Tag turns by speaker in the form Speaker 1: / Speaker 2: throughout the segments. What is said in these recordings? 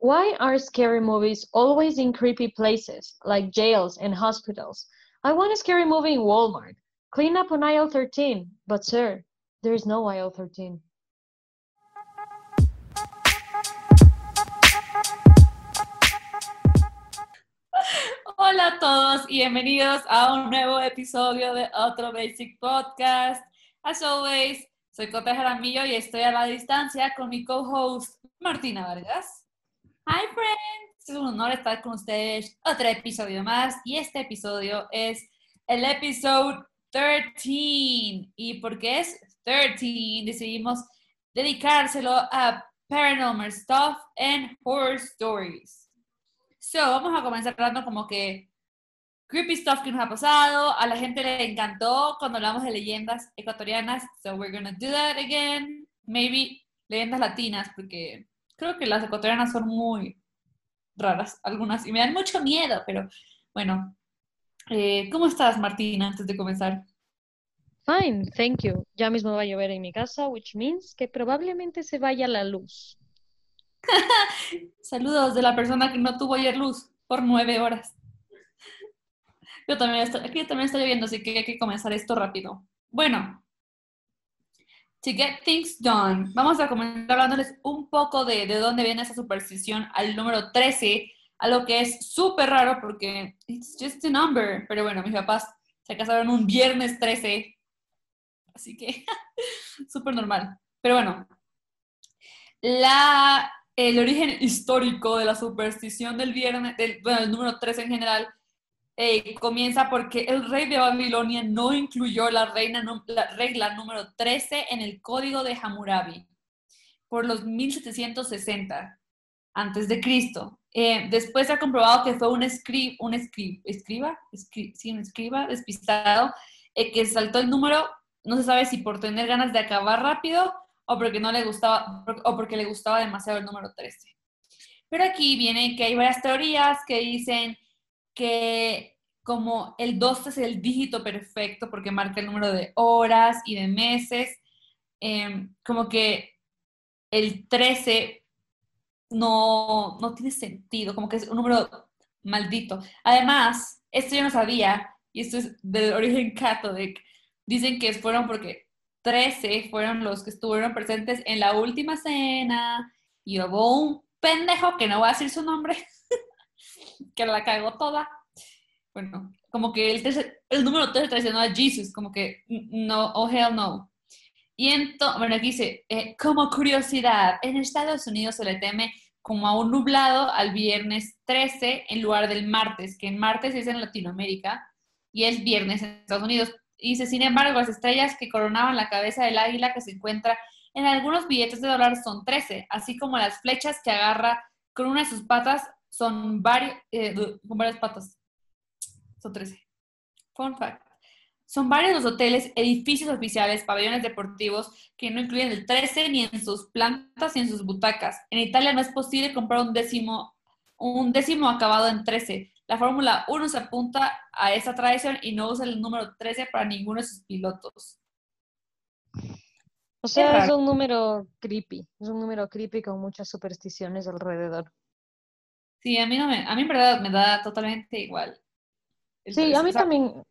Speaker 1: Why are scary movies always in creepy places, like jails and hospitals? I want a scary movie in Walmart. Clean up on aisle 13. But, sir, there is no aisle 13.
Speaker 2: Hola a todos y bienvenidos a un nuevo episodio de otro Basic Podcast. As always, soy Cote Jaramillo y estoy a la distancia con mi co-host Martina Vargas. Hi friends, es un honor estar con ustedes otro episodio más y este episodio es el episodio 13 y porque es 13 decidimos dedicárselo a paranormal stuff and horror stories. So, vamos a comenzar hablando como que creepy stuff que nos ha pasado. A la gente le encantó cuando hablamos de leyendas ecuatorianas. So, we're gonna do that again. Maybe leyendas latinas, porque creo que las ecuatorianas son muy raras, algunas, y me dan mucho miedo, pero bueno. Eh, ¿Cómo estás, Martina, antes de comenzar?
Speaker 1: Fine, thank you. Ya mismo va a llover en mi casa, which means que probablemente se vaya la luz.
Speaker 2: Saludos de la persona que no tuvo ayer luz por nueve horas. Yo también estoy, aquí también está lloviendo, así que hay que comenzar esto rápido. Bueno, to get things done, vamos a comenzar hablándoles un poco de, de dónde viene esa superstición al número 13, algo que es súper raro porque it's just a number. Pero bueno, mis papás se casaron un viernes 13, así que súper normal. Pero bueno, la, el origen histórico de la superstición del viernes, del, bueno, el número 13 en general, eh, comienza porque el rey de Babilonia no incluyó la, reina, la regla número 13 en el código de Hammurabi por los 1760 antes de Cristo. Eh, después se ha comprobado que fue un, escri un escri escriba, sí, un escriba despistado eh, que saltó el número, no se sabe si por tener ganas de acabar rápido o porque no le gustaba o porque le gustaba demasiado el número 13. Pero aquí viene que hay varias teorías que dicen que como el 12 es el dígito perfecto porque marca el número de horas y de meses, eh, como que el 13 no, no tiene sentido, como que es un número maldito. Además, esto yo no sabía, y esto es del origen católico, dicen que fueron porque 13 fueron los que estuvieron presentes en la última cena y hubo un pendejo que no voy a decir su nombre, que la cagó toda. Bueno, como que el, el número 13 traicionó a Jesus, como que no, oh hell no. Y entonces, bueno, aquí dice, eh, como curiosidad, en Estados Unidos se le teme como a un nublado al viernes 13 en lugar del martes, que en martes es en Latinoamérica y es viernes en Estados Unidos. Dice, sin embargo, las estrellas que coronaban la cabeza del águila que se encuentra en algunos billetes de dólar son 13, así como las flechas que agarra con una de sus patas son varios, eh, con varias patas. Son 13. Fun fact. Son varios los hoteles, edificios oficiales, pabellones deportivos que no incluyen el 13 ni en sus plantas ni en sus butacas. En Italia no es posible comprar un décimo, un décimo acabado en 13. La Fórmula 1 se apunta a esa tradición y no usa el número 13 para ninguno de sus pilotos.
Speaker 1: O sea, es un número creepy, es un número creepy con muchas supersticiones alrededor.
Speaker 2: Sí, a mí, no me, a mí en verdad me da totalmente igual.
Speaker 1: Sí, a mí también,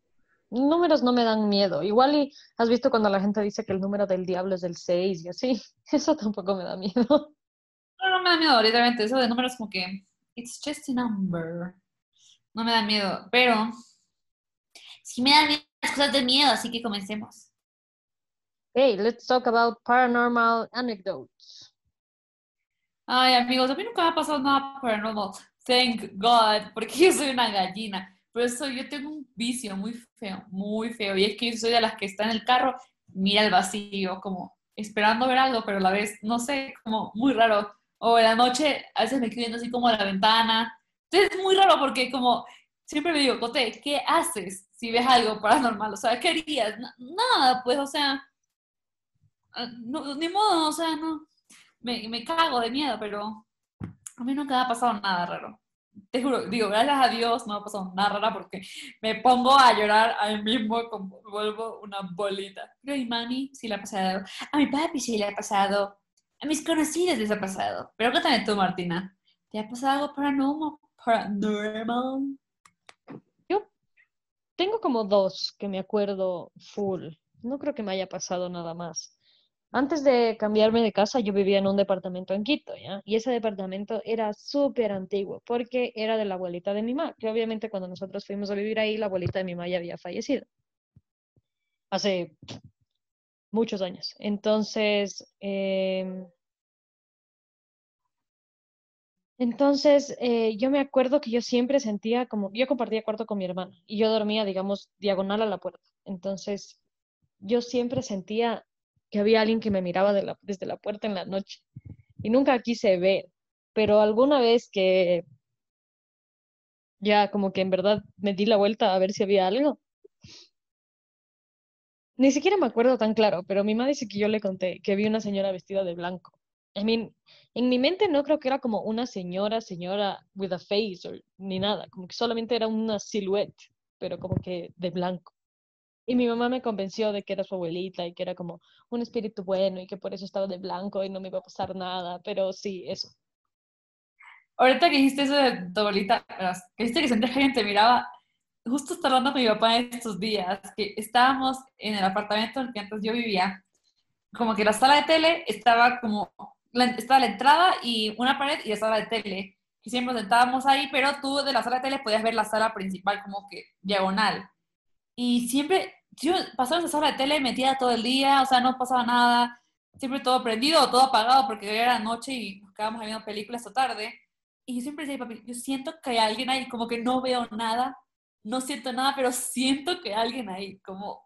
Speaker 1: números no me dan miedo. Igual y has visto cuando la gente dice que el número del diablo es el 6 y así, eso tampoco me da miedo.
Speaker 2: No, no me da miedo, literalmente, eso de números como que, it's just a number no me da miedo, pero sí me dan las cosas de miedo, así que comencemos.
Speaker 1: Hey, let's talk about paranormal anecdotes.
Speaker 2: Ay, amigos, a mí nunca me ha pasado nada paranormal. Thank God, porque yo soy una gallina. Por eso yo tengo un vicio muy feo, muy feo. Y es que yo soy de las que está en el carro, mira el vacío, como esperando ver algo, pero a la vez, no sé, como muy raro. O en la noche, a veces me quedo viendo así como a la ventana entonces es muy raro porque como siempre me digo, Cote, ¿qué haces si ves algo paranormal? O sea, ¿qué harías? Nada, pues, o sea, ah, ni modo, o sea, no, me, me cago de miedo, pero a mí nunca me ha pasado nada raro. Te juro, digo, gracias a Dios no me ha pasado nada raro porque me pongo a llorar a mí mismo como vuelvo una bolita. Pero a mi mami sí le ha pasado, a mi papi sí le ha pasado, a mis conocidos les ha pasado. Pero cuéntame tú, Martina, ¿Te ha pasado algo paranormal? Paranormal.
Speaker 1: Yo tengo como dos que me acuerdo full. No creo que me haya pasado nada más. Antes de cambiarme de casa, yo vivía en un departamento en Quito, ¿ya? Y ese departamento era súper antiguo porque era de la abuelita de mi mamá, que obviamente cuando nosotros fuimos a vivir ahí, la abuelita de mi mamá ya había fallecido. Hace muchos años. Entonces, em, entonces eh, yo me acuerdo que yo siempre sentía como, yo compartía cuarto con mi hermano y yo dormía, digamos, diagonal a la puerta. Entonces, yo siempre sentía que había alguien que me miraba desde la puerta en la noche y nunca quise ver, pero alguna vez que ya como que en verdad me di la vuelta a ver si había algo. Ni siquiera me acuerdo tan claro, pero mi madre dice que yo le conté que vi una señora vestida de blanco. I mean, en mi mente no creo que era como una señora, señora with a face ni nada, como que solamente era una silhouette, pero como que de blanco. Y mi mamá me convenció de que era su abuelita y que era como un espíritu bueno y que por eso estaba de blanco y no me iba a pasar nada, pero sí, eso.
Speaker 2: Ahorita que dijiste eso de tu abuelita, que dijiste que sentía que alguien te miraba, justo estaba hablando con mi papá estos días, que estábamos en el apartamento en el que antes yo vivía, como que la sala de tele estaba como, estaba la entrada y una pared y la sala de tele, y siempre sentábamos ahí, pero tú de la sala de tele podías ver la sala principal como que diagonal. Y siempre yo pasaba esa sala de tele metida todo el día, o sea, no pasaba nada, siempre todo prendido o todo apagado porque era noche y nos quedábamos viendo películas esta tarde. Y yo siempre decía, papi, yo siento que hay alguien ahí, como que no veo nada, no siento nada, pero siento que hay alguien ahí, como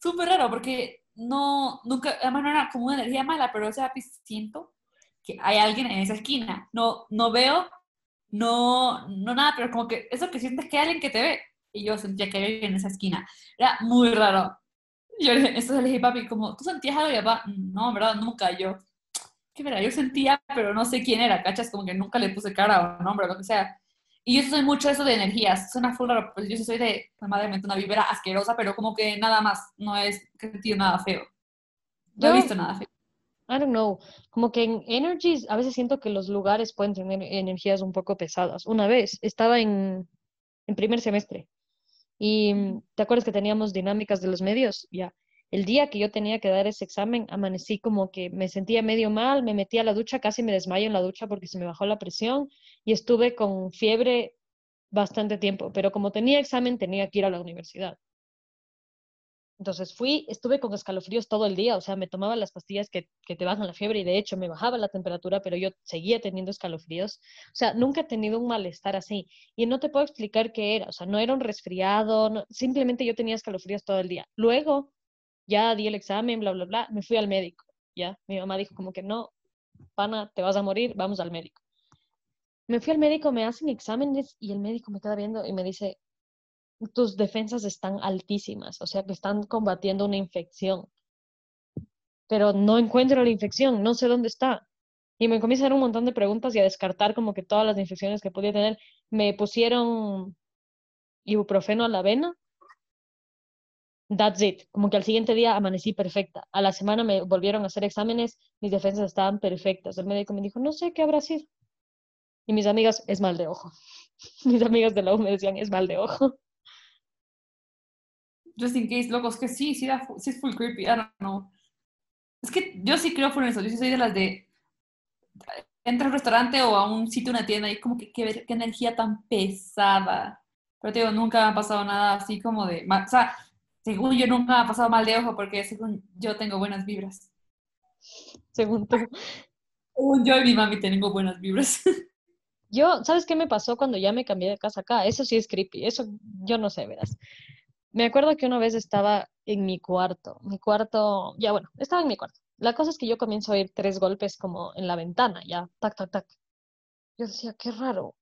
Speaker 2: súper raro, porque no, nunca, además no era como una energía mala, pero o sea, siento que hay alguien en esa esquina. No, no veo, no, no nada, pero como que eso que sientes que hay alguien que te ve y yo sentía que había en esa esquina. Era muy raro. Yo esto le dije, papi, como, ¿tú sentías algo? Y papá, no, en verdad, nunca. Yo, qué verdad, yo sentía, pero no sé quién era, ¿cachas? Como que nunca le puse cara o nombre o lo que sea. Y yo soy mucho eso de energías. Suena full raro, pues yo soy de, pues, madre mía, una vibra asquerosa, pero como que nada más, no es que he sentido nada feo. No he visto nada feo.
Speaker 1: I don't know, como que en energies a veces siento que los lugares pueden tener energías un poco pesadas. Una vez estaba en, en primer semestre y mm, te acuerdas que teníamos dinámicas de los medios, ya. El día que yo tenía que dar ese examen, amanecí como que me sentía medio mal, me metí a la ducha, casi me desmayo en la ducha porque se me bajó la presión y estuve con fiebre bastante tiempo, pero como tenía examen tenía que ir a la universidad. Entonces fui, estuve con escalofríos todo el día, o sea, me tomaba las pastillas que, que, te bajan la fiebre y de hecho me bajaba la temperatura, pero yo seguía teniendo escalofríos. O sea, nunca he tenido un malestar así y no te puedo explicar qué era, o sea, no era un resfriado, simplemente yo tenía escalofríos todo el día. Luego ya di el examen, bla, bla, bla, me fui al médico, ya. Mi mamá dijo como que no, pana, te vas a morir, vamos al médico. Me fui al médico, me hacen exámenes y el médico me queda viendo y me dice, tus defensas están altísimas, o sea que están combatiendo una infección. Pero no encuentro la infección, no sé dónde está. Y me comienza a hacer un montón de preguntas y a descartar como que todas las infecciones que podía tener. Me pusieron ibuprofeno a la vena. That's it. Como que al siguiente día amanecí perfecta. A la semana me volvieron a hacer exámenes, mis defensas estaban perfectas. El médico me dijo, no sé qué habrá sido. Y mis amigas, es mal de ojo. Mis amigas de la U me decían, es mal de ojo
Speaker 2: just in case, loco, es que sí, sí, sí es full creepy, I don't know. Es que yo sí creo full en eso, yo sí soy de las de entra a un restaurante o a un sitio, una tienda y como que qué, qué energía tan pesada. Pero te digo, nunca me ha pasado nada así como de, o sea, según yo nunca me ha pasado mal de ojo porque según yo tengo buenas vibras.
Speaker 1: Según tú.
Speaker 2: Según yo y mi mami tengo buenas vibras.
Speaker 1: Yo, ¿sabes qué me pasó cuando ya me cambié de casa acá? Eso sí es creepy, eso yo no sé, verás. Me acuerdo que una vez estaba en mi cuarto, mi cuarto, ya bueno, estaba en mi cuarto. La cosa es que yo comienzo a oír tres golpes como en la ventana, ya, tac, tac, tac. Yo decía, qué raro.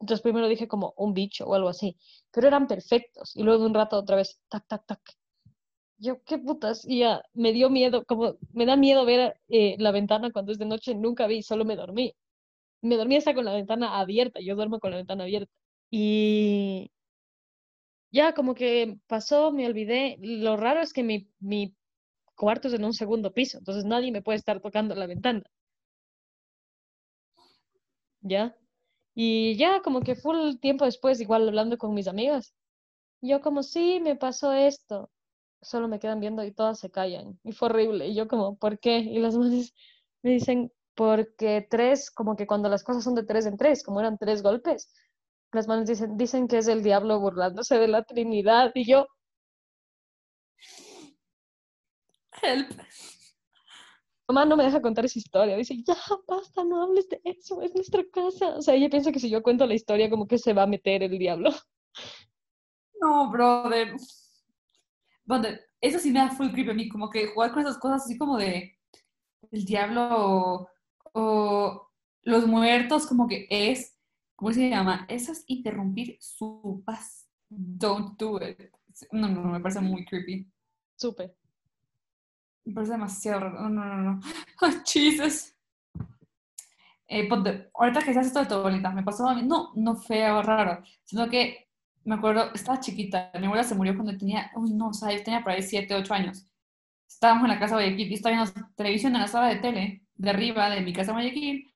Speaker 1: Entonces primero dije como un bicho o algo así, pero eran perfectos. Y luego de un rato otra vez, tac, tac, tac. Yo, qué putas. Y ya me dio miedo, como me da miedo ver eh, la ventana cuando es de noche, nunca vi, solo me dormí. Me dormí hasta con la ventana abierta, yo duermo con la ventana abierta. Y ya como que pasó, me olvidé. Lo raro es que mi, mi cuarto es en un segundo piso, entonces nadie me puede estar tocando la ventana. ¿Ya? Y ya como que fue el tiempo después, igual hablando con mis amigas. Yo como, sí, me pasó esto. Solo me quedan viendo y todas se callan. Y fue horrible. Y yo como, ¿por qué? Y las madres me dicen, porque tres, como que cuando las cosas son de tres en tres, como eran tres golpes, las manos dicen, dicen que es el diablo burlándose de la Trinidad. Y yo,
Speaker 2: Help.
Speaker 1: mamá no me deja contar esa historia. Dice, ya, basta, no hables de eso, es nuestra casa. O sea, ella piensa que si yo cuento la historia, como que se va a meter el diablo.
Speaker 2: No, brother. Brother, eso sí me da full creep a mí, como que jugar con esas cosas así como de el diablo o, o los muertos, como que es, ¿cómo se llama? Eso es interrumpir su paz. Don't do it. No, no, no, me parece muy creepy.
Speaker 1: Supe.
Speaker 2: Me parece demasiado raro. No, no, no, no. Ay, Jesus. Eh, ahorita que se hace esto de tu abuelita, me pasó a mí, no, no feo, raro, sino que me acuerdo, estaba chiquita, mi abuela se murió cuando tenía, uy, no, o sea, yo tenía por ahí 7, 8 años. Estábamos en la casa de Guayaquil y estaba viendo televisión en la sala de tele, de arriba de mi casa de Guayaquil,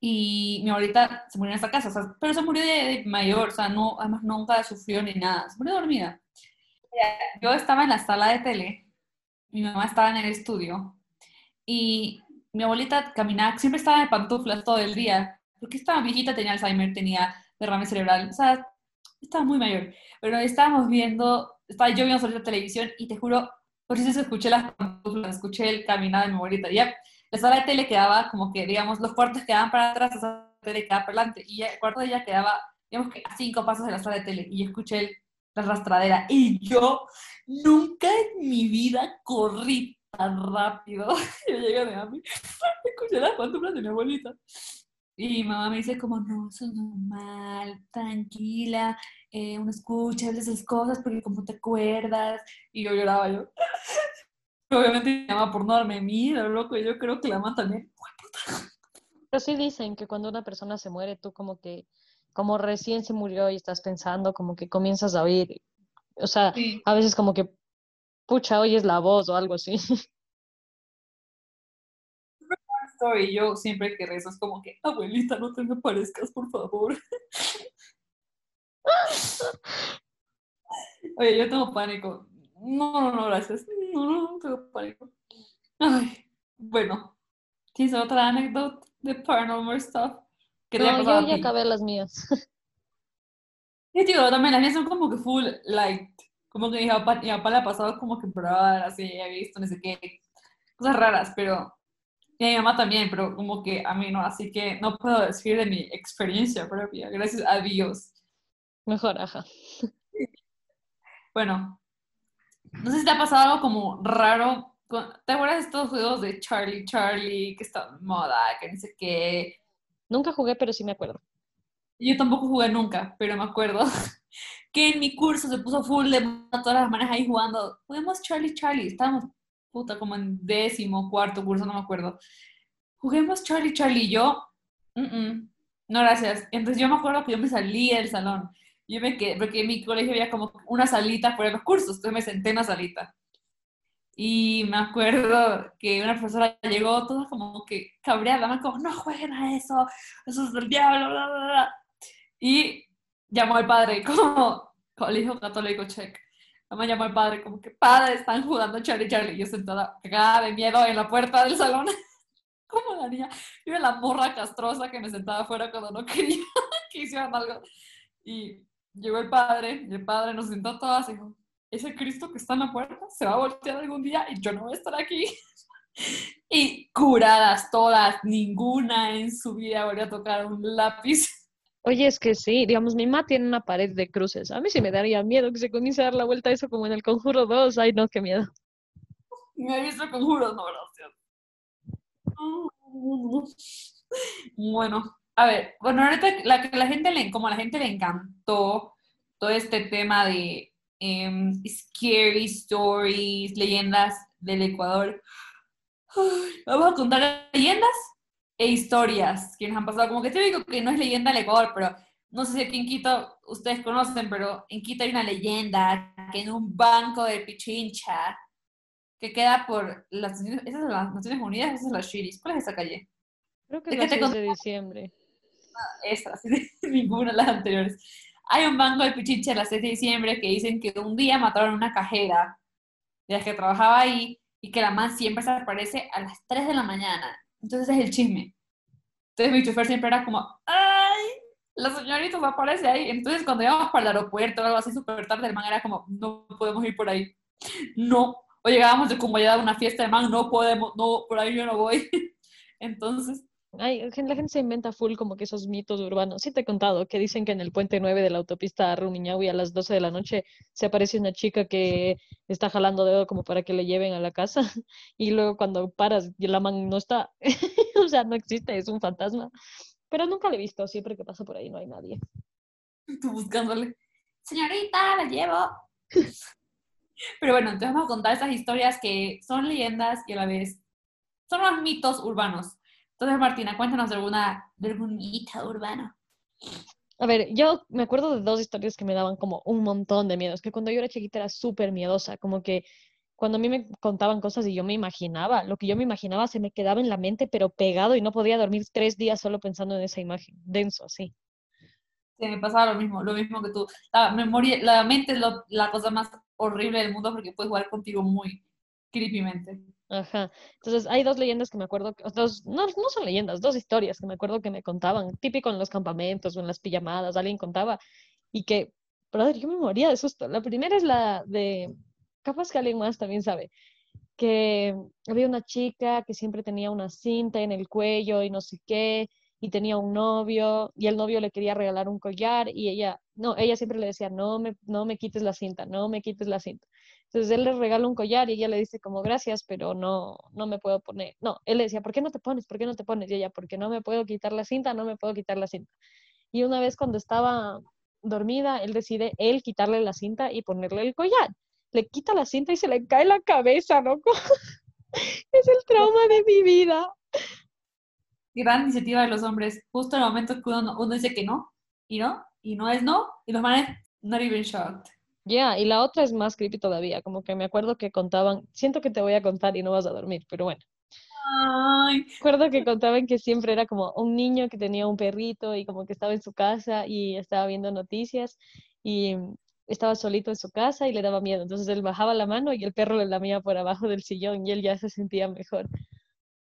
Speaker 2: y mi abuelita se murió en esta casa, o sea, pero se murió de, de mayor, o sea, no, además nunca sufrió ni nada, se murió dormida. Yo estaba en la sala de tele mi mamá estaba en el estudio y mi abuelita caminaba, siempre estaba en pantuflas todo el día, porque estaba viejita, tenía Alzheimer, tenía derrame cerebral, o sea, estaba muy mayor. Pero estábamos viendo, estaba yo viendo sobre la televisión y te juro, por se escuché las pantuflas, escuché el caminar de mi abuelita. Ya, la sala de tele quedaba como que, digamos, los cuartos quedaban para atrás, la sala de tele quedaba para adelante, y el cuarto de ella quedaba, digamos que a cinco pasos de la sala de tele, y yo escuché la arrastradera, y yo nunca en mi vida corrí tan rápido. Yo llegué de mí, escuché las pantuflas de mi abuelita. Y mamá me dice como, no, eso es normal, tranquila, eh, uno escucha esas cosas porque como te acuerdas. Y yo lloraba yo. Obviamente mamá por no darme miedo, loco, y yo creo que la mamá también.
Speaker 1: Pero sí dicen que cuando una persona se muere, tú como que, como recién se murió y estás pensando, como que comienzas a oír. O sea,
Speaker 2: Sí.
Speaker 1: a veces como que, pucha, oyes la voz o algo así.
Speaker 2: Y yo siempre que rezo es como que, abuelita, no te me parezcas, por favor. Oye, yo tengo pánico. No, no, no, gracias. No, no, no tengo pánico. Ay, bueno. ¿Tienes otra anécdota de paranormal stuff? ¿Qué te haya
Speaker 1: No, yo ya
Speaker 2: ti?
Speaker 1: acabé las mías.
Speaker 2: Sí, tío, también las mías son como que full light. Como que mi papá, mi papá le ha pasado como que probar, así, he visto, no sé qué, cosas raras, pero y a mi mamá también, pero como que a mí no, así que no puedo decir de mi experiencia propia, gracias a Dios.
Speaker 1: Mejor, ajá.
Speaker 2: Bueno, no sé si te ha pasado algo como raro. ¿Te acuerdas de estos juegos de Charlie Charlie que está en moda, que no sé qué?
Speaker 1: Nunca jugué, pero sí me acuerdo.
Speaker 2: Yo tampoco jugué nunca, pero me acuerdo que en mi curso se puso full de todas las maneras ahí jugando. Juguemos Charlie Charlie. Estábamos, puta, como en décimo, cuarto curso, no me acuerdo. Juguemos Charlie Charlie. Y yo, "Mm, mm, no gracias. Entonces yo me acuerdo que yo me salí del salón. Yo me quedé, porque en mi colegio había como una salita fuera de los cursos. Entonces me senté en la salita. Y me acuerdo que una profesora llegó toda como que cabreada, más como, no jueguen a eso, eso es del diablo, bla, bla, bla. Y llamó al padre, como colegio católico check. Mamá llamó al padre, como que padre, están jugando Charlie Charlie. Yo sentada, cagada de miedo en la puerta del salón. como la niña, yo era la morra castrosa que me sentaba afuera cuando no quería que hicieran algo. Y llegó el padre, y el padre nos sentó todas y dijo, ese Cristo que está en la puerta se va a voltear algún día y yo no voy a estar aquí. Y curadas todas, ninguna en su vida volvió a tocar un lápiz.
Speaker 1: Oye, es que sí, digamos, mi mamá tiene una pared de cruces. A mí sí me daría miedo que se comience a dar la vuelta a eso como en el Conjuro 2. Ay, no, qué miedo.
Speaker 2: Me he visto conjuros, no, gracias. Bueno, a ver, bueno, ahorita la, la gente le, como a la gente le encantó todo este tema de em, scary stories, leyendas del Ecuador. Vamos a contar leyendas e historias que nos han pasado. Como que te digo que no es leyenda del Ecuador, pero no sé si aquí en Quito ustedes conocen, pero en Quito hay una leyenda que en un banco de Pichincha que queda por las, Naciones- esas son las Naciones Unidas, esas son las Shiris. ¿Cuál es esa calle?
Speaker 1: Creo que
Speaker 2: ¿De
Speaker 1: es la
Speaker 2: te
Speaker 1: 6 de diciembre.
Speaker 2: Esta, ninguna de las anteriores. Hay un banco de Pichiche a las 6 de diciembre que dicen que un día mataron una cajera de la que trabajaba ahí y que la man siempre se aparece a las 3 de la mañana. Entonces es el chisme. Entonces mi chofer siempre era como, ¡ay! La señorita se aparece ahí. Entonces cuando íbamos para el aeropuerto o algo así súper tarde, el man era como, no podemos ir por ahí. No. O llegábamos de como ya a una fiesta de man, no podemos, no, por ahí yo no voy. Entonces,
Speaker 1: Ay, la gente se inventa full como que esos mitos urbanos. Sí te he contado que dicen que en el puente 9 de la autopista Rumiñahui a las 12 de la noche se aparece una chica que está jalando dedo como para que le lleven a la casa y luego cuando paras y la man no está. o sea, no existe, es un fantasma. Pero nunca le he visto, siempre que pasa por ahí no hay nadie.
Speaker 2: Tú buscándole. Señorita, la llevo. Pero bueno, te vamos a contar esas historias que son leyendas y a la vez son los mitos urbanos entonces, Martina, cuéntanos de, alguna, de algún mito urbano.
Speaker 1: A ver, yo me acuerdo de dos historias que me daban como un montón de miedos, que cuando yo era chiquita era súper miedosa, como que cuando a mí me contaban cosas y yo me imaginaba, lo que yo me imaginaba se me quedaba en la mente, pero pegado y no podía dormir tres días solo pensando en esa imagen, denso así.
Speaker 2: Sí, me pasaba lo mismo, lo mismo que tú. La memoria, la mente es la cosa más horrible del mundo porque puedes jugar contigo muy creepymente.
Speaker 1: Ajá. Entonces, hay dos leyendas que me acuerdo, dos, no, no son leyendas, dos historias que me acuerdo que me contaban, típico en los campamentos o en las pijamadas, alguien contaba, y que, brother, yo me moría de susto. La primera es la de, capaz que alguien más también sabe, que había una chica que siempre tenía una cinta en el cuello y no sé qué, y tenía un novio, y el novio le quería regalar un collar, y ella, no, ella siempre le decía, no me, no me quites la cinta, no me quites la cinta. Entonces él le regala un collar y ella le dice como gracias, pero no, no me puedo poner. No, él le decía, ¿por qué no te pones? ¿Por qué no te pones? Y ella, porque no me puedo quitar la cinta, no me puedo quitar la cinta. Y una vez cuando estaba dormida, él decide él quitarle la cinta y ponerle el collar. Le quita la cinta y se le cae la cabeza, loco. es el trauma de mi vida.
Speaker 2: Gran iniciativa de los hombres. Justo en el momento que uno, uno dice que no, y no, y no es no, y los manes, not even shocked.
Speaker 1: Ya, y la otra es más creepy todavía, como que me acuerdo que contaban, siento que te voy a contar y no vas a dormir, pero bueno.
Speaker 2: Ay.
Speaker 1: Recuerdo que contaban que siempre era como un niño que tenía un perrito y como que estaba en su casa y estaba viendo noticias y estaba solito en su casa y le daba miedo. Entonces él bajaba la mano y el perro le lamía por abajo del sillón y él ya se sentía mejor.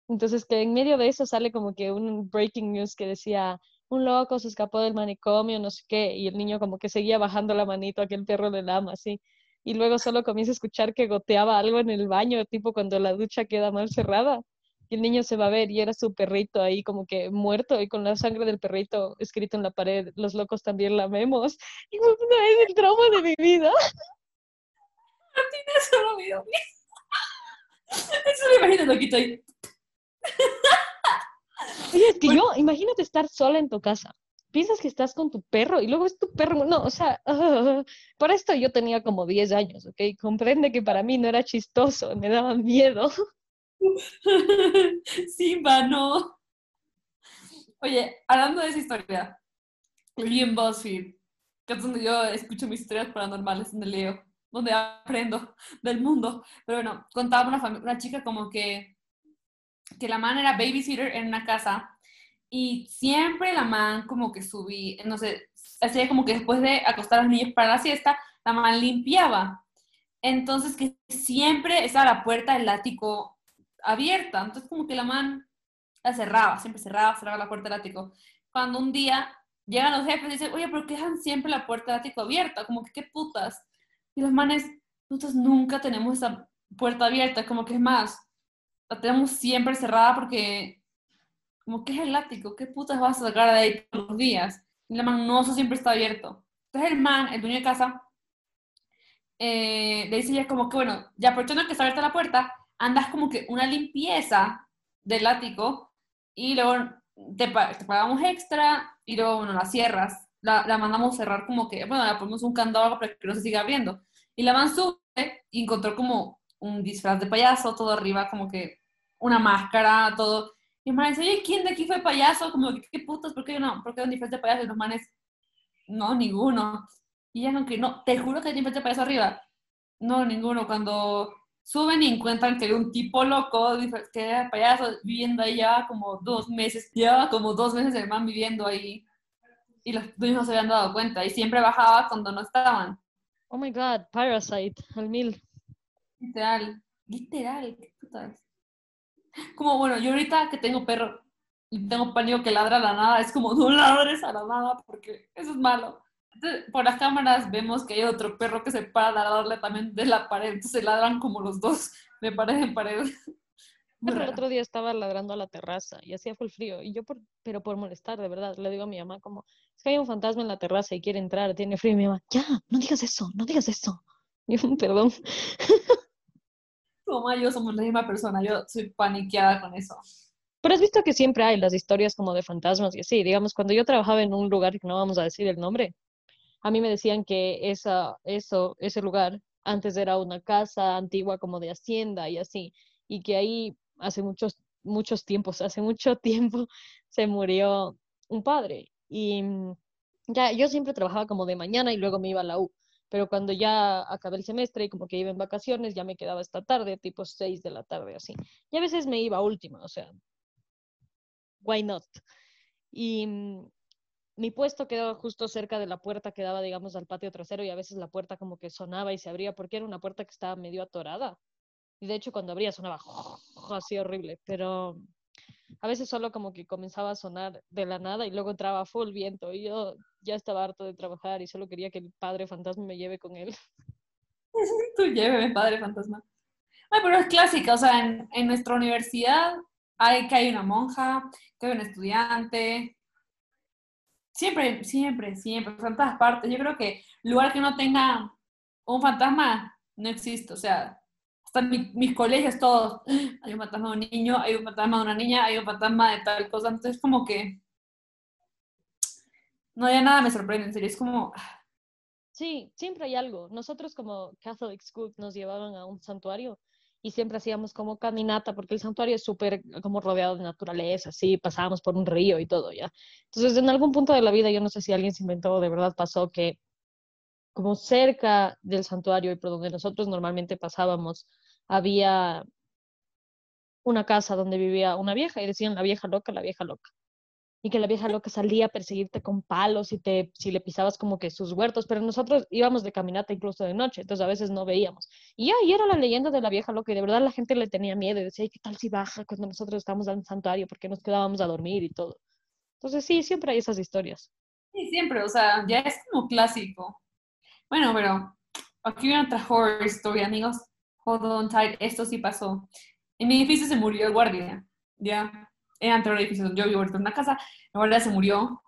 Speaker 1: Entonces que en medio de eso sale como que un breaking news que decía, un loco se escapó del manicomio, no sé qué, y el niño como que seguía bajando la manito a que el perro le lama, así. Y luego solo comienza a escuchar que goteaba algo en el baño, tipo cuando la ducha queda mal cerrada. Y el niño se va a ver y era su perrito ahí como que muerto y con la sangre del perrito escrito en la pared, los locos también la vemos. Y no, es el trauma de mi vida.
Speaker 2: Martina, eso lo vio. Eso lo imagino loquito ahí.
Speaker 1: Oye, es que yo, imagínate estar sola en tu casa. Piensas que estás con tu perro y luego es tu perro. No, o sea, por esto yo tenía como 10 años, ¿ok? Comprende que para mí no era chistoso, me daba miedo.
Speaker 2: Simba, no. Oye, hablando de esa historia, leí en BuzzFeed, que es donde yo escucho mis historias paranormales, donde leo, donde aprendo del mundo. Pero bueno, contaba una, una chica como que que la man era babysitter en una casa y siempre la man como que subí, no sé, hacía como que después de acostar a los niños para la siesta, la man limpiaba. Entonces que siempre estaba la puerta del ático abierta. Entonces como que la man la cerraba, siempre cerraba, cerraba la puerta del ático. Cuando un día llegan los jefes y dicen, oye, ¿por qué dejan siempre la puerta del ático abierta? Como que qué putas. Y los manes, nosotros nunca tenemos esa puerta abierta, como que es más, la tenemos siempre cerrada porque, como, ¿qué es el ático? ¿Qué putas vas a sacar de ahí todos los días? Y la man, siempre está abierto. Entonces el man, el dueño de casa, eh, le dice ya como que, bueno, ya aprovechando que está abierta la puerta, andas como que una limpieza del ático y luego te, pagamos extra y luego, bueno, la cierras. La, la, mandamos cerrar como que, bueno, le ponemos un candado para que no se siga abriendo. Y la man sube y encontró como un disfraz de payaso, todo arriba, como que una máscara, todo. Y el man dice, oye, ¿quién de aquí fue payaso? Como, ¿qué putas? ¿Por qué, no? ¿Por qué un disfraz de payaso? Y los manes, no, ninguno. Y ya no, que no, te juro que hay disfraz de payaso arriba. No, ninguno. Cuando suben y encuentran que hay un tipo loco, que era payaso, viviendo ahí ya como dos meses, ya como dos meses el man viviendo ahí. Y los dueños no se habían dado cuenta y siempre bajaba cuando no estaban.
Speaker 1: Oh my god, Parasite, al mil.
Speaker 2: Literal, literal, qué putas. Como bueno, yo ahorita que tengo perro y tengo pánico que ladra a la nada, es como no ladres a la nada porque eso es malo. por las cámaras vemos que hay otro perro que se para a ladrarle también de la pared, entonces ladran como los dos de pared en pared.
Speaker 1: el otro día estaba ladrando a la terraza y hacía full frío. Y yo, por, pero por molestar, de verdad, le digo a mi mamá como, es que hay un fantasma en la terraza y quiere entrar, tiene frío. Y mi mamá, ya, no digas eso, no digas eso. Y yo, perdón.
Speaker 2: Tu mamá yo somos la misma persona, yo soy paniqueada con eso.
Speaker 1: Pero has visto que siempre hay las historias como de fantasmas y así. Digamos, cuando yo trabajaba en un lugar que no vamos a decir el nombre, a mí me decían que esa, eso, ese lugar antes era una casa antigua como de hacienda y así, y que ahí hace muchos, muchos tiempos, hace mucho tiempo se murió un padre. Y mm, ya yo siempre trabajaba como de mañana y luego me iba a la U. Pero cuando ya acabé el semestre y como que iba en vacaciones, ya me quedaba esta tarde, tipo 6 de la tarde, así. Y a veces me iba última, o sea, why not? Y mm, mi puesto quedaba justo cerca de la puerta que daba, digamos, al patio trasero y a veces la puerta como que sonaba y se abría porque era una puerta que estaba medio atorada. Y de hecho cuando abría sonaba así horrible, pero a veces solo como que comenzaba a sonar de la nada y luego entraba full viento y yo ya estaba harto de trabajar y solo quería que el padre fantasma me lleve con él.
Speaker 2: Tú lléveme, padre fantasma. Ay, pero es clásica, o sea, en, nuestra universidad hay que hay una monja, que hay un estudiante. Siempre, siempre, siempre, en todas partes. Yo creo que lugar que no tenga un fantasma no existe, o sea, mis colegios todos, hay un fantasma de un niño, hay un fantasma de una niña, hay un fantasma de tal cosa, entonces como que no hay nada me sorprende, en serio, es como...
Speaker 1: Sí, siempre hay algo. Nosotros como Catholic School nos llevaban a un santuario y siempre hacíamos como caminata porque el santuario es súper como rodeado de naturaleza, así pasábamos por un río y todo ya. Entonces, en algún punto de la vida, yo no sé si alguien se inventó, de verdad pasó que como cerca del santuario y por donde nosotros normalmente pasábamos, había una casa donde vivía una vieja y decían la vieja loca, la vieja loca. Y que la vieja loca salía a perseguirte con palos y te, si le pisabas como que sus huertos, pero nosotros íbamos de caminata incluso de noche, entonces a veces no veíamos. Y ahí era la leyenda de la vieja loca y de verdad la gente le tenía miedo y decía, ¿qué tal si baja cuando nosotros estamos en el santuario? porque nos quedábamos a dormir y todo? Entonces sí, siempre hay esas historias.
Speaker 2: Sí, siempre, o sea, ya es como clásico. Bueno, pero aquí viene otra horror story, amigos hold on tight, esto sí pasó. En mi edificio se murió el guardia, ya, en anterior edificio donde yo vivo en una casa, el guardia se murió,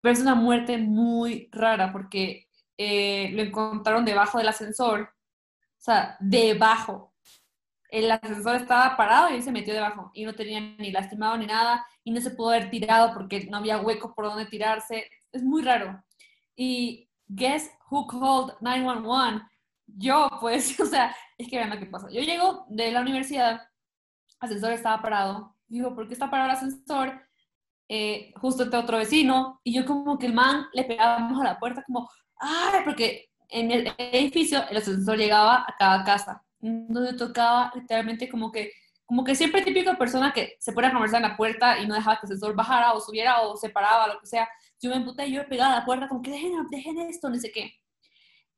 Speaker 2: pero es una muerte muy rara porque eh, lo encontraron debajo del ascensor, o sea, debajo. El ascensor estaba parado y él se metió debajo y no tenía ni lastimado ni nada y no se pudo haber tirado porque no había hueco por donde tirarse. Es muy raro. Y guess who called 911? Yo, pues, o sea, es que vean lo que pasa. Yo llego de la universidad, ascensor estaba parado. Digo, ¿por qué está parado el ascensor? Eh, justo entre otro vecino. Y yo como que el man le pegábamos a la puerta como, ¡ay! Porque en el edificio el ascensor llegaba a cada casa. Donde tocaba literalmente como que, como que siempre típico persona que se pone a conversar en la puerta y no dejaba que el ascensor bajara o subiera o se paraba, lo que sea. Yo me emputé y yo pegaba a la puerta como que dejen, dejen esto, no sé qué.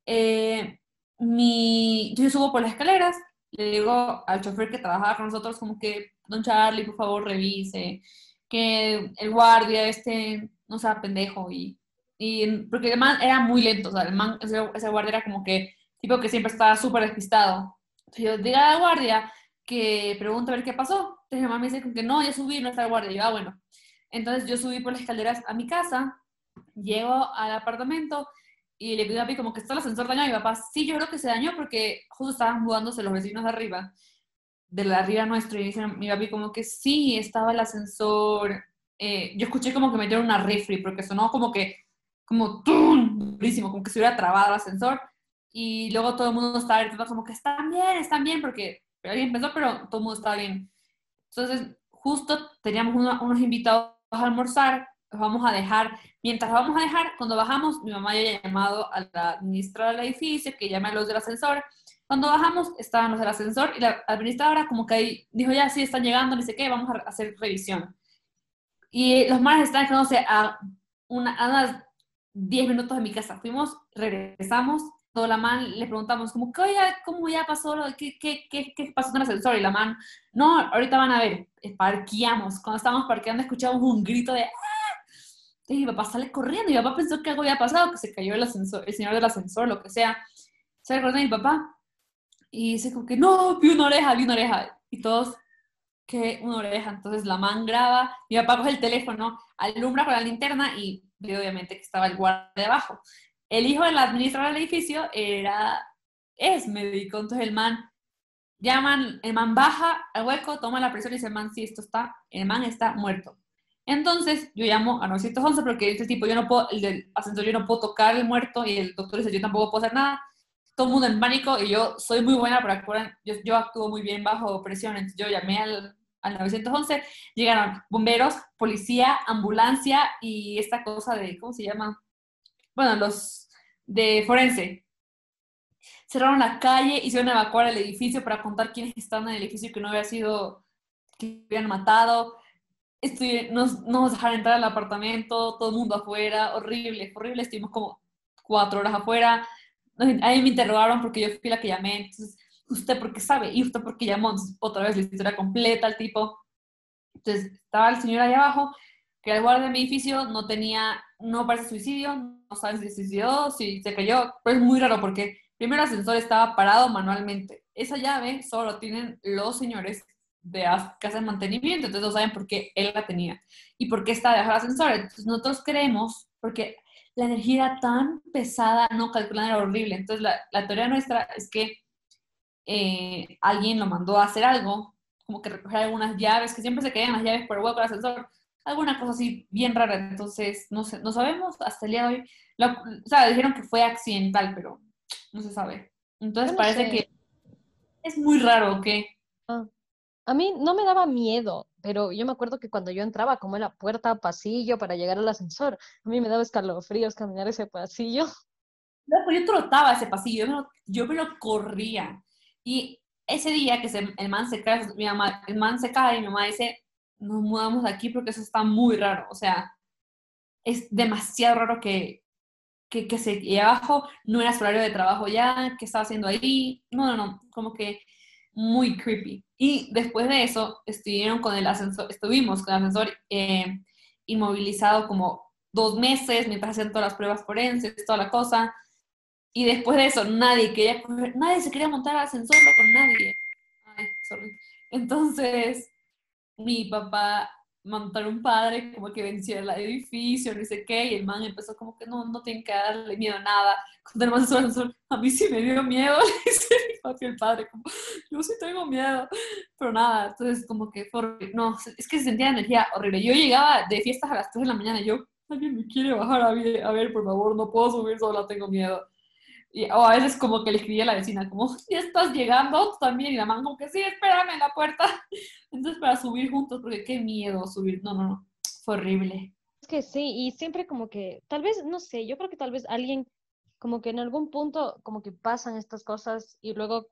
Speaker 2: Eh, mi, yo subo por las escaleras, le digo al chofer que trabajaba con nosotros como que, don Charlie, por favor, revise, que el guardia este no sea pendejo y, y porque el man era muy lento, o sea, el man, ese, guardia era como que, tipo que siempre estaba súper despistado. Entonces yo diga al guardia que pregunta a ver qué pasó. Entonces mi mamá me dice que no, ya subí, no está el guardia. Y yo, ah, bueno. Entonces yo subí por las escaleras a mi casa, llego al apartamento y le pido a papi como que está el ascensor dañado y mi papá, sí, yo creo que se dañó porque justo estaban mudándose los vecinos de arriba, de la arriba nuestro, y dice mi papi como que sí, estaba el ascensor, eh, yo escuché como que metieron una refri, porque sonó como que, como ¡tum! durísimo, como que se hubiera trabado el ascensor, y luego todo el mundo estaba gritando como que están bien, están bien, porque alguien pensó, pero todo el mundo estaba bien. Entonces, justo teníamos unos invitados a almorzar, los vamos a dejar, mientras vamos a dejar, cuando bajamos, mi mamá ya ha llamado a la administradora del edificio, que llame a los del ascensor, Cuando bajamos, estaban los del ascensor y la administradora como que ahí dijo, ya sí, están llegando, ni sé qué, vamos a hacer revisión. Y los mares están quedándose a, una, a unas 10 minutos de mi casa. Fuimos, regresamos, toda la man le preguntamos como, oye, ¿cómo ya pasó? ¿Qué, qué, qué, qué pasó en el ascensor? Y la man, no, ahorita van a ver, eh, parqueamos. Cuando estábamos parqueando escuchamos un grito de, ¡ah! Y mi papá sale corriendo mi papá pensó que algo había pasado, que se cayó el ascensor, el señor del ascensor, lo que sea. Se corriendo mi papá y dice como que, no, vi una oreja, vi una oreja. Y todos, que una oreja. Entonces la man graba, mi papá coge el teléfono, alumbra con la linterna y ve obviamente que estaba el guardia debajo. El hijo del administrador del edificio era, es médico, entonces el man, llaman, el man baja al hueco, toma la presión y dice, man, sí, esto está, el man está muerto. Entonces yo llamo a 911 porque este tipo, yo no puedo, el del ascensor, yo no puedo tocar el muerto y el doctor dice, yo tampoco puedo hacer nada. Todo el mundo en pánico y yo soy muy buena para actuar, yo, yo actúo muy bien bajo presión, entonces yo llamé al, al 911, llegaron bomberos, policía, ambulancia y esta cosa de, ¿cómo se llama? Bueno, los de forense. Cerraron la calle, hicieron evacuar el edificio para contar quiénes estaban en el edificio que no había sido, que habían matado. Estoy, nos, nos dejaron entrar al apartamento, todo el mundo afuera, horrible, horrible. Estuvimos como cuatro horas afuera. Ahí me interrogaron porque yo fui la que llamé. Entonces, ¿usted por qué sabe? ¿Y usted por qué llamó? otra vez la historia completa, el tipo. Entonces, estaba el señor ahí abajo, que el guardia de mi edificio no tenía, no parece suicidio, no sabe si se suicidó, si se cayó, pero es muy raro porque primero el ascensor estaba parado manualmente. Esa llave solo tienen los señores de casa de mantenimiento, entonces no saben por qué él la tenía y por qué está debajo del ascensor. Entonces nosotros creemos, porque la energía era tan pesada, no calculada, era horrible. Entonces la, la teoría nuestra es que eh, alguien lo mandó a hacer algo, como que recoger algunas llaves, que siempre se caían las llaves por el hueco del ascensor, alguna cosa así bien rara. Entonces, no, sé, no sabemos hasta el día de hoy. o sea, dijeron que fue accidental, pero no se sabe. Entonces parece que es muy raro que...
Speaker 1: Ah, a mí no me daba miedo, pero yo me acuerdo que cuando yo entraba como en la puerta pasillo para llegar al ascensor, a mí me daba escalofríos caminar ese pasillo.
Speaker 2: yo trotaba ese pasillo, yo me lo corría. Y ese día que se, el man se cae, mi mamá, el man se cae y mi mamá dice, nos mudamos de aquí porque eso está muy raro. O sea, es demasiado raro que, que, que se y abajo no era su horario de trabajo ya, que estaba haciendo ahí. No, no, no, como que muy creepy. Y después de eso, estuvieron con el ascensor, estuvimos con el ascensor eh, inmovilizado como dos meses mientras hacían todas las pruebas forenses, toda la cosa. Y después de eso, nadie quería nadie se quería montar al ascensor con nadie. Sorry. Entonces, mi papá montar un padre como que venció el edificio, no sé qué, y el man empezó como que no, no tiene que darle miedo a nada. Cuando el man a mí sí me dio miedo, le dice el padre, como, yo sí tengo miedo, pero nada, entonces como que fue no, es que se sentía energía horrible. Yo llegaba de fiestas a las 3 de la mañana y yo, alguien me quiere bajar a ver, a ver, por favor, no puedo subir sola, tengo miedo. Y, o a veces como que le escribía a la vecina, como, ya estás llegando, también, y la mamá como que sí, espérame en la puerta. Entonces para subir juntos, porque qué miedo subir, no, no, no, fue horrible.
Speaker 1: Es que sí, y siempre como que, tal vez, no sé, yo creo que tal vez alguien, como que en algún punto, como que pasan estas cosas y luego,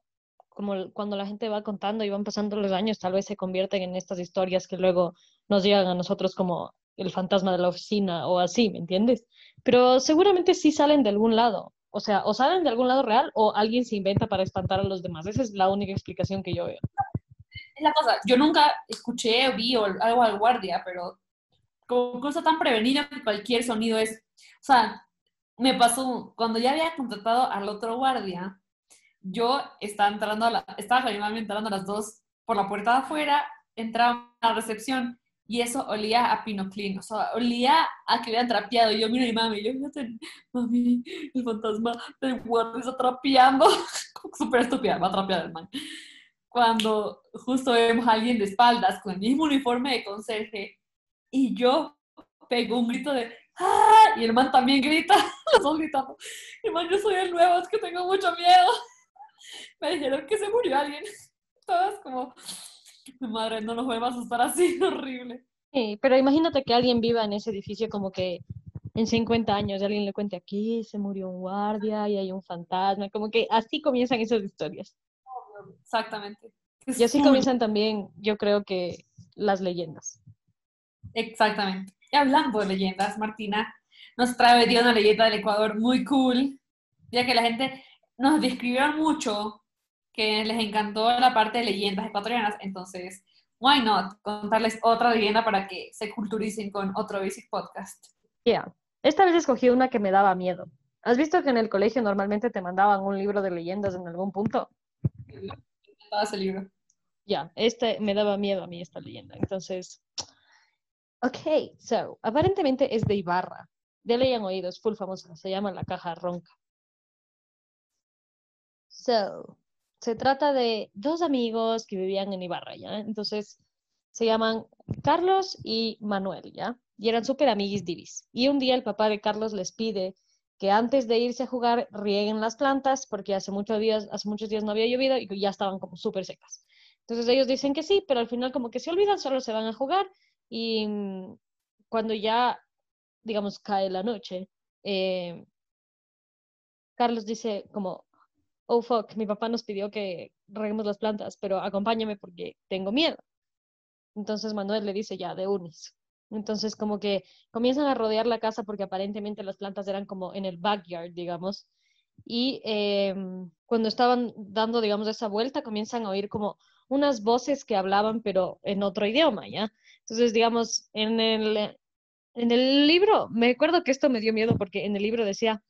Speaker 1: como cuando la gente va contando y van pasando los años, tal vez se convierten en estas historias que luego nos llegan a nosotros como el fantasma de la oficina o así, ¿me entiendes? Pero seguramente sí salen de algún lado. O sea, o salen de algún lado real o alguien se inventa para espantar a los demás. Esa es la única explicación que yo veo.
Speaker 2: Es la cosa, yo nunca escuché o vi o algo al guardia, pero como cosa tan prevenida que cualquier sonido es, o sea, me pasó cuando ya había contratado al otro guardia, yo estaba entrando a la, estaba entrando a las dos por la puerta de afuera, entraba a la recepción y eso olía a pinoclin, o sea, olía a que habían trapeado. Y yo miro a mi mami, y yo, fíjate, mami, el fantasma del guardia está trapeando. Súper estúpida, va a trapear el man. Cuando justo vemos a alguien de espaldas con el mismo uniforme de conserje y yo pego un grito de ¡Ah! Y el man también grita, los dos gritando. Y man, yo soy el nuevo, es que tengo mucho miedo. Me dijeron que se murió alguien. Todas como, Madre, no nos podemos asustar así, horrible.
Speaker 1: Sí, pero imagínate que alguien viva en ese edificio como que en 50 años alguien le cuente aquí se murió un guardia y hay un fantasma, como que así comienzan esas historias.
Speaker 2: Exactamente.
Speaker 1: Y así comienzan también, yo creo que las leyendas.
Speaker 2: Exactamente. Y hablando de leyendas, Martina nos trae hoy una leyenda del Ecuador muy cool, ya que la gente nos describió mucho que les encantó la parte de leyendas ecuatorianas, entonces, why not contarles otra leyenda para que se culturicen con otro Basic Podcast.
Speaker 1: Ya, esta vez escogí una que me daba miedo. ¿Has visto que en el colegio normalmente te mandaban un libro de leyendas en algún punto?
Speaker 2: Me ese libro.
Speaker 1: Ya, este me daba miedo a mí esta leyenda. Entonces, ok, so, aparentemente es de Ibarra. Ya le hayan oído, es full famosa, se llama La Caja Ronca. So, se trata de dos amigos que vivían en Ibarra, ¿ya? Entonces, se llaman Carlos y Manuel, ¿ya? Y eran súper amiguis divis. Y un día el papá de Carlos les pide que antes de irse a jugar rieguen las plantas porque hace muchos días, hace muchos días no había llovido y ya estaban como súper secas. Entonces ellos dicen que sí, pero al final como que se olvidan, solo se van a jugar y mm, cuando ya, digamos, cae la noche, eh, Carlos dice como, oh fuck, mi papá nos pidió que reguemos las plantas, pero acompáñame porque tengo miedo. Entonces Manuel le dice ya, de unis. Entonces como que comienzan a rodear la casa porque aparentemente las plantas eran como en el backyard, digamos. Y em, cuando estaban dando, digamos, esa vuelta, comienzan a oír como unas voces que hablaban, pero en otro idioma, ¿ya? Entonces, digamos, en el, en el libro, me acuerdo que esto me dio miedo porque en el libro decía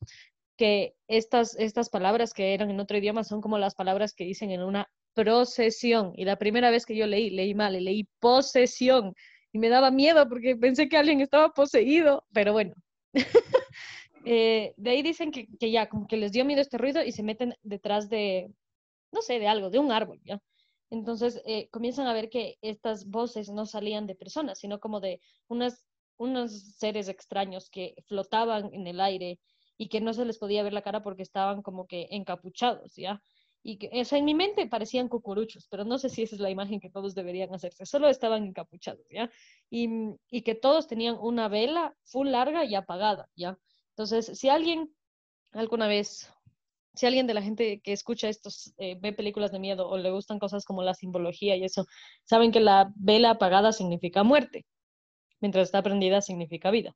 Speaker 1: que estas, estas palabras que eran en otro idioma son como las palabras que dicen en una procesión. Y la primera vez que yo leí, leí mal, leí posesión. Y me daba miedo porque pensé que alguien estaba poseído, pero bueno. Eh, de ahí dicen que, que, ya, como que les dio miedo este ruido y se meten detrás de, no sé, de algo, de un árbol, ¿ya? Entonces eh, comienzan a ver que estas voces no salían de personas, sino como de unas, unos seres extraños que flotaban en el aire y que no se les podía ver la cara porque estaban como que encapuchados, ¿ya? Y que, o en mi mente parecían cucuruchos, pero no sé si esa es la imagen que todos deberían hacerse, solo estaban encapuchados, ¿ya? Y, y que todos tenían una vela full larga y apagada, ¿ya? Entonces, si alguien alguna vez si alguien de la gente que escucha estos eh, ve películas de miedo o le gustan cosas como la simbología y eso, saben que la vela apagada significa muerte, mientras está prendida significa vida.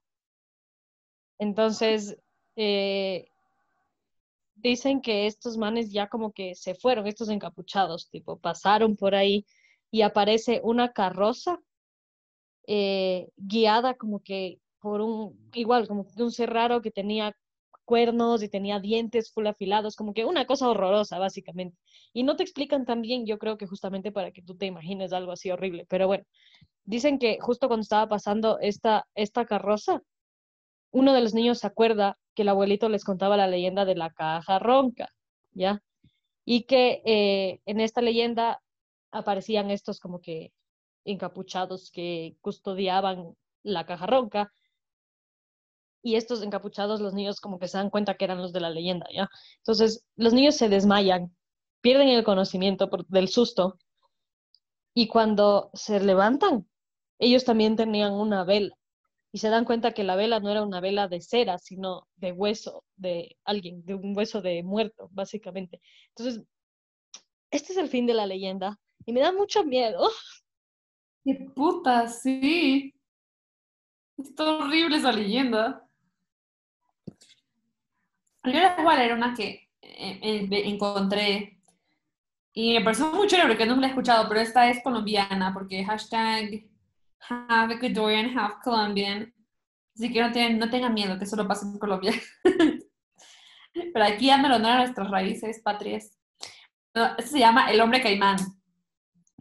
Speaker 1: Entonces, eh, dicen que estos manes ya como que se fueron, estos encapuchados, tipo, pasaron por ahí y aparece una carroza eh, guiada como que por un, igual, como un ser raro que tenía cuernos y tenía dientes full afilados, como que una cosa horrorosa, básicamente. Y no te explican tan bien, yo creo que justamente para que tú te imagines algo así horrible. Pero bueno, dicen que justo cuando estaba pasando esta, esta carroza, uno de los niños se acuerda que el abuelito les contaba la leyenda de la caja ronca, ¿ya? Y que eh, en esta leyenda aparecían estos como que encapuchados que custodiaban la caja ronca y estos encapuchados, los niños como que se dan cuenta que eran los de la leyenda, ¿ya? Entonces, los niños se desmayan, pierden el conocimiento por, del susto, y cuando se levantan, ellos también tenían una vela, y se dan cuenta que la vela no era una vela de cera, sino de hueso de alguien, de un hueso de muerto, básicamente. Entonces, este es el fin de la leyenda, y me da mucho miedo.
Speaker 2: ¡Qué puta, sí! Está horrible esa leyenda. Yo igual era una que eh, eh, encontré y me pareció muy chévere porque no me la he escuchado, pero esta es colombiana porque hashtag have Ecuadorian, have Colombian. Así que no, tienen, no tengan miedo que solo pase en Colombia. pero aquí dándole honor a nuestras raíces patrias. Este se llama El hombre caimán.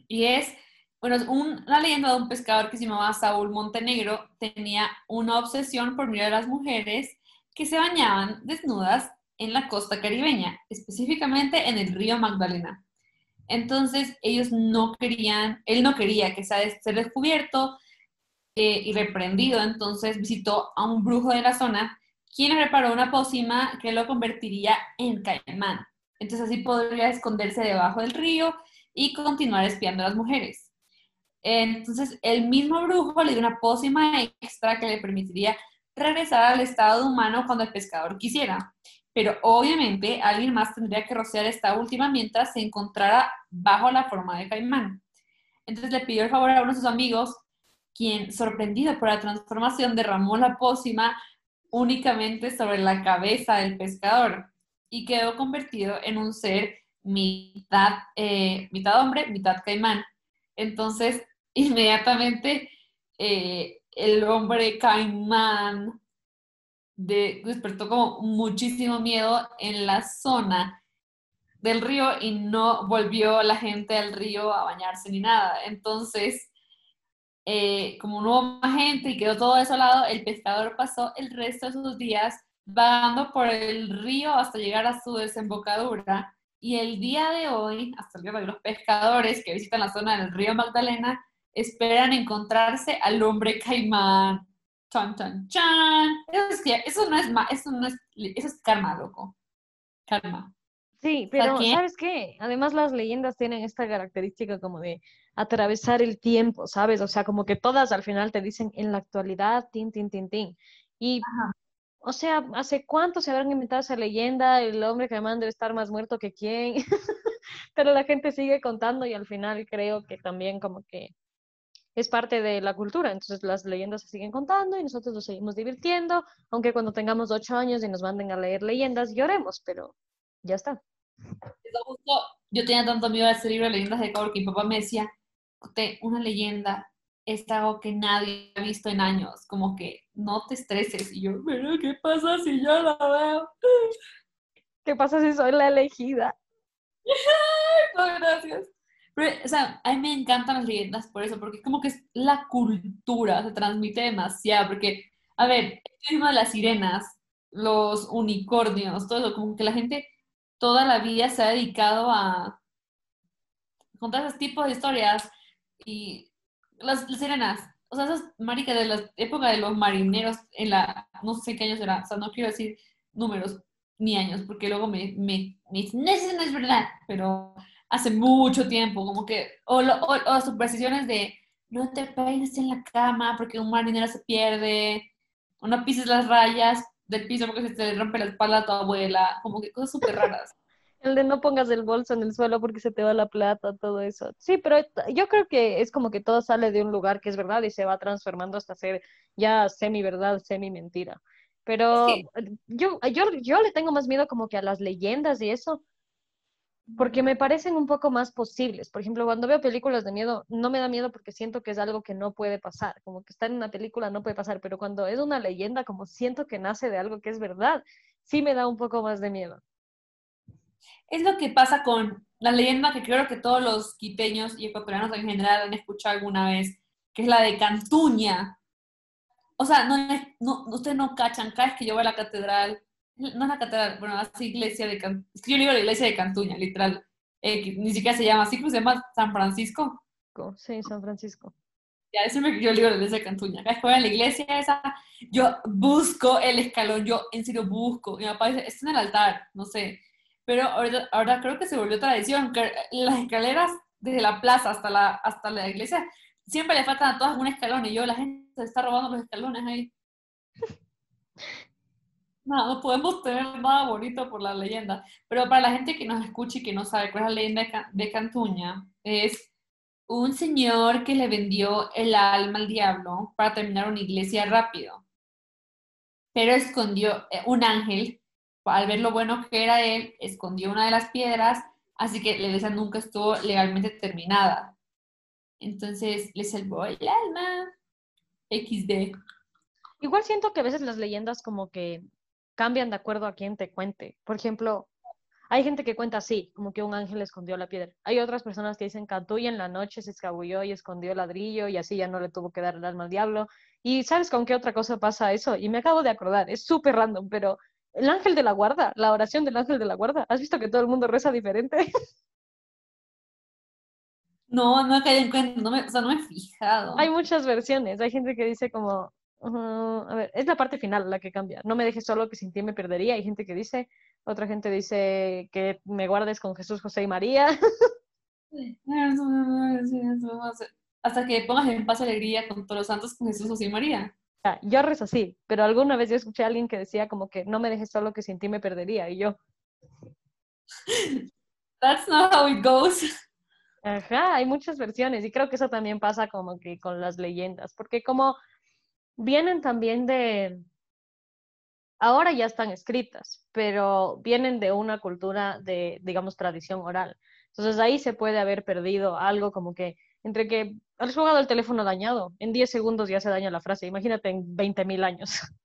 Speaker 2: Y es, bueno, es una leyenda de un pescador que se llamaba Saúl Montenegro. Tenía una obsesión por mirar a las mujeres que se bañaban desnudas en la costa caribeña, específicamente en el río Magdalena. Entonces ellos no querían, él no quería que sea ser descubierto eh, y reprendido, entonces visitó a un brujo de la zona, quien preparó una pócima que lo convertiría en caimán. Entonces así podría esconderse debajo del río y continuar espiando a las mujeres. Entonces el mismo brujo le dio una pócima extra que le permitiría regresar al estado humano cuando el pescador quisiera. Pero obviamente alguien más tendría que rociar esta última mientras se encontrara bajo la forma de caimán. Entonces le pidió el favor a uno de sus amigos, quien, sorprendido por la transformación, derramó la pócima únicamente sobre la cabeza del pescador y quedó convertido en un ser mitad, eh, mitad hombre, mitad caimán. Entonces, inmediatamente eh, el hombre caimán despertó como muchísimo miedo en la zona del río y no volvió la gente al río a bañarse ni nada. Entonces, eh, como no hubo más gente y quedó todo desolado, el pescador pasó el resto de sus días vagando por el río hasta llegar a su desembocadura. Y el día de hoy, hasta el día de hoy, los pescadores que visitan la zona del río Magdalena esperan encontrarse al hombre caimán. Chan, chan, chan. Eso, es, eso no es eso no es, eso es karma, loco. Karma.
Speaker 1: Sí, pero ¿sabes qué? Además las leyendas tienen esta característica como de atravesar el tiempo, ¿sabes? O sea, como que todas al final te dicen en la actualidad, tin, tin, tin, tin. Y, o sea, ¿hace cuánto se habrán inventado esa leyenda? El hombre caimán debe estar más muerto que quién. pero la gente sigue contando y al final creo que también como que es parte de la cultura, entonces las leyendas se siguen contando y nosotros nos seguimos divirtiendo, aunque cuando tengamos ocho años y nos manden a leer leyendas lloremos, pero ya está.
Speaker 2: Yo tenía tanto miedo de ese libro de leyendas de Cabo que mi papá me decía, una leyenda es algo que nadie ha visto en años, como que no te estreses. Y yo, pero ¿qué pasa si yo la veo?
Speaker 1: ¿Qué pasa si soy la elegida?
Speaker 2: no, gracias o sea, a mí me encantan las leyendas por eso, porque es como que es la cultura, se transmite demasiado, porque, a ver, el tema de las sirenas, los unicornios, todo eso, como que la gente toda la vida se ha dedicado a contar esos tipos de historias y las, sirenas, o sea, esas maricas de la época de los marineros en la, no sé qué años era, o sea, no quiero decir números ni años, porque luego me, me, me dicen, no, eso no es verdad, pero hace mucho tiempo, como que, o, o, supersticiones de no te peines en la cama porque un marinero se pierde, o no pises las rayas del piso porque se te rompe la espalda a tu abuela, como que cosas súper raras.
Speaker 1: El de no pongas el bolso en el suelo porque se te va la plata, todo eso. Sí, pero yo creo que es como que todo sale de un lugar que es verdad y se va transformando hasta ser ya semi verdad, semi mentira. Pero yo, yo, yo le tengo más miedo como que a las leyendas y eso, porque me parecen un poco más posibles. Por ejemplo, cuando veo películas de miedo, no me da miedo porque siento que es algo que no puede pasar, como que estar en una película no puede pasar, pero cuando es una leyenda, como siento que nace de algo que es verdad, sí me da un poco más de miedo.
Speaker 2: Es lo que pasa con la leyenda que creo que todos los quiteños y ecuatorianos en general han escuchado alguna vez, que es la de Cantuña. O sea, no, no, ustedes no cachan, cada que yo voy a la catedral no es la catedral, bueno, así iglesia de Cantuña. Es que yo digo la iglesia de Cantuña, literal. Eh, ni siquiera se llama así, pues se llama San Francisco.
Speaker 1: Sí, San Francisco.
Speaker 2: Ya, eso me yo digo la iglesia de Cantuña. Acá en la iglesia esa, yo busco el escalón, yo en serio busco. Mi papá dice, está en el altar, no sé. Pero ahora, ahora creo que se volvió tradición, que las escaleras desde la plaza hasta la, hasta la iglesia, siempre le faltan a todas un escalón y yo, la gente se está robando los escalones ahí. No, no podemos tener nada bonito por la leyenda. Pero para la gente que nos escucha y que no sabe cuál es la leyenda de Cantuña, es un señor que le vendió el alma al diablo para terminar una iglesia rápido. Pero escondió eh, un ángel, al ver lo bueno que era él, escondió una de las piedras, así que la iglesia nunca estuvo legalmente terminada. Entonces le salvó el alma. XD.
Speaker 1: Igual siento que a veces las leyendas como que cambian de acuerdo a quien te cuente. Por ejemplo, hay gente que cuenta así, como que un ángel escondió la piedra. Hay otras personas que dicen cantó y en la noche se escabulló y escondió el ladrillo y así ya no le tuvo que dar el alma al diablo. Y ¿sabes con qué otra cosa pasa eso? Y me acabo de acordar, es súper random, pero el ángel de la guarda, la oración del ángel de la guarda, ¿has visto que todo el mundo reza diferente?
Speaker 2: No, no he caído en cuenta, no me, o sea, no me he fijado.
Speaker 1: Hay muchas versiones, hay gente que dice como, a ver, es la parte final la que cambia. No me dejes solo que sin ti me perdería. Hay gente que dice, otra gente dice que me guardes con Jesús, José y María.
Speaker 2: Hasta que pongas en paz alegría con todos los santos con Jesús, José y María.
Speaker 1: yo rezo así, pero alguna vez yo escuché a alguien que decía como que no me dejes solo que sin ti me perdería y yo.
Speaker 2: That's not how it goes.
Speaker 1: Ajá, hay muchas versiones y creo que eso también pasa como que con las leyendas, porque como vienen también de, ahora ya están escritas, pero vienen de una cultura de, digamos, tradición oral. Entonces ahí se puede haber perdido algo como que entre que has jugado el teléfono dañado, en 10 segundos ya se daña la frase, imagínate en 20 mil años.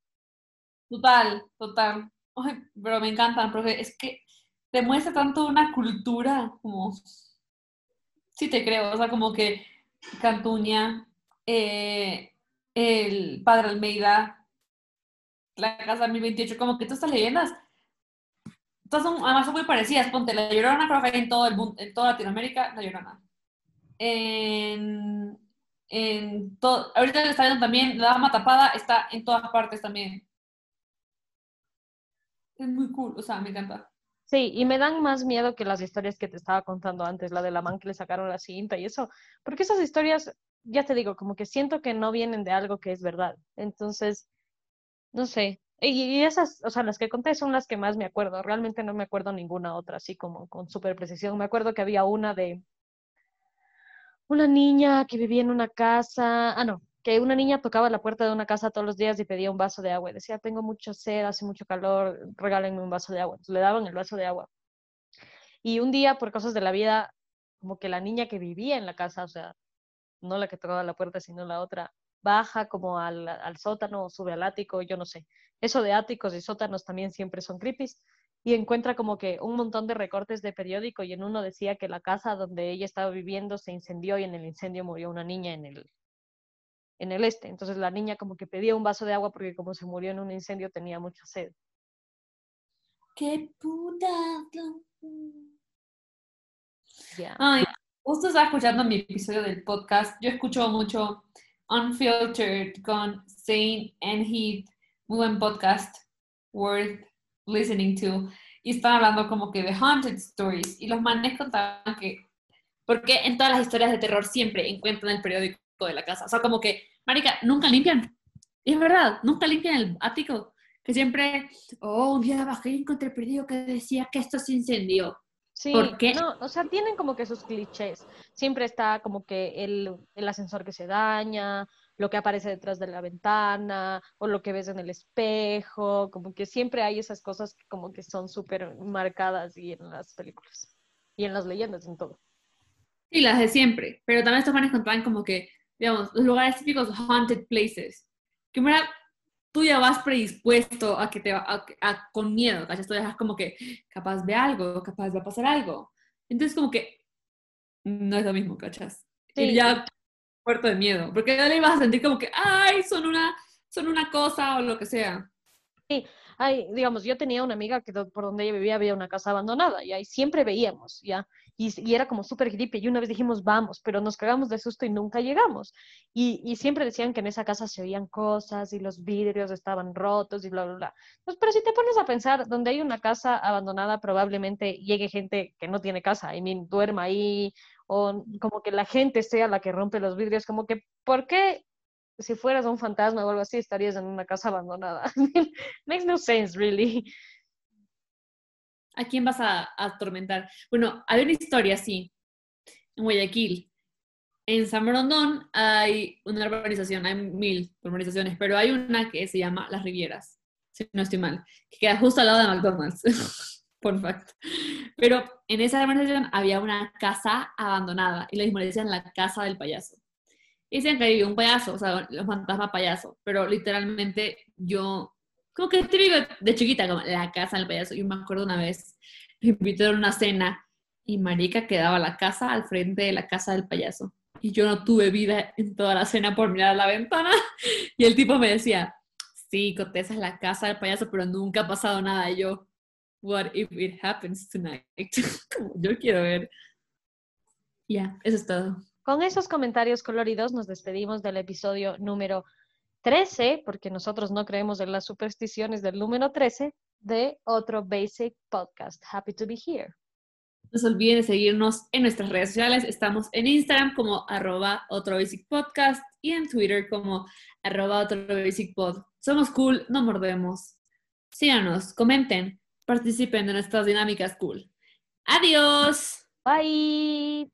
Speaker 2: Total, total. pero me encantan, porque es que demuestra tanto una cultura como... Sí te creo, o sea, como que Cantuña, eh, el Padre Almeida, la Casa 1028, como que todas estas leyendas, todas son, además muy parecidas. Ponte, La Llorona creo en todo el mundo, en toda Latinoamérica, La Llorona en, en todo, ahorita está viendo también, la dama tapada está en todas partes también. Es muy cool, o sea, me encanta.
Speaker 1: Sí, y me dan más miedo que las historias que te estaba contando antes, la de la man que le sacaron la cinta y eso, porque esas historias, ya te digo, como que siento que no vienen de algo que es verdad. Entonces, no sé. Y, esas, o sea, las que conté son las que más me acuerdo. Realmente no me acuerdo ninguna otra, así como con súper precisión. Me acuerdo que había una de, una niña que vivía en una casa, ah, no, que una niña tocaba la puerta de una casa todos los días y pedía un vaso de agua. Decía, tengo mucha sed, hace mucho calor, regálenme un vaso de agua. Entonces le daban el vaso de agua. Y un día, por cosas de la vida, como que la niña que vivía en la casa, o sea, no la que tocaba la puerta, sino la otra, baja como al, al sótano, sube al ático, yo no sé. Eso de áticos y sótanos también siempre son creepy y encuentra como que un montón de recortes de periódico y en uno decía que la casa donde ella estaba viviendo se incendió y en el incendio murió una niña en el, en el este. Entonces la niña como que pedía un vaso de agua porque como se murió en un incendio tenía mucha sed.
Speaker 2: ¡Qué puta! Ay, justo estaba escuchando mi episodio del podcast. Yo escucho mucho Unfiltered con Zane and Heath. Muy buen podcast. Worth listening to y están hablando como que de haunted stories y los manes contaban que porque en todas las historias de terror siempre encuentran el periódico de la casa, o sea, como que, marica, nunca limpian. Y es verdad, nunca limpian el ático, que siempre, oh, un día bajé y encontré el periódico que decía que esto se incendió.
Speaker 1: Sí, ¿Por qué? no, o sea, tienen como que sus clichés. Siempre está como que el, el ascensor que se daña, lo que aparece detrás de la ventana o lo que ves en el espejo, como que siempre hay esas cosas que como que son súper marcadas y en las películas y en las leyendas, en todo.
Speaker 2: Sí, las de siempre, pero también estos manes contaban como que, digamos, los lugares típicos haunted places, que mira, tú ya vas predispuesto a que te a, a, con miedo, ¿cachas? Tú ya como que capaz de algo, capaz va a pasar algo. Entonces como que no es lo mismo, ¿cachas? Sí. Y ya muerto de miedo, porque ya le ibas a sentir como que, ay, son una, son una cosa o lo que sea.
Speaker 1: Sí, ay, digamos, yo tenía una amiga que por donde ella vivía había una casa abandonada y ahí siempre veíamos, ¿ya? Y, y era como súper gripe y una vez dijimos, vamos, pero nos cagamos de susto y nunca llegamos. Y, y, siempre decían que en esa casa se oían cosas y los vidrios estaban rotos y bla, bla, bla. Pues, pero si te pones a pensar, donde hay una casa abandonada probablemente llegue gente que no tiene casa, y duerma ahí o como que la gente sea la que rompe los vidrios, como que, ¿por qué si fueras un fantasma o algo así estarías en una casa abandonada? Makes no sense, really.
Speaker 2: ¿A quién vas a, atormentar? Bueno, hay una historia así, en Guayaquil. En San Borondón hay una urbanización, hay mil urbanizaciones, pero hay una que se llama Las Rivieras, si no estoy mal, que queda justo al lado de McDonald's. por fact. Pero en esa urbanización había una casa abandonada y le decían la casa del payaso. Decían que había un payaso, o sea, los fantasmas payaso, pero literalmente yo, como que típico de chiquita, como la casa del payaso. Yo me acuerdo una vez, me invitaron a una cena y Marica quedaba la casa al frente de la casa del payaso. Y yo no tuve vida en toda la cena por mirar a la ventana. Y el tipo me decía, sí, Cotesa es la casa del payaso, pero nunca ha pasado nada. Y yo, what if it happens tonight? Yo quiero ver. Ya, eso es todo.
Speaker 1: Con esos comentarios coloridos nos despedimos del episodio número 13, porque nosotros no creemos en las supersticiones del número 13 de otro Basic Podcast. Happy to be here.
Speaker 2: No se olviden de seguirnos en nuestras redes sociales. Estamos en Instagram como arroba otro basic podcast y en Twitter como arroba otro basic pod. Somos cool, no mordemos. Síganos, comenten, participen de nuestras dinámicas cool. Adiós.
Speaker 1: Bye.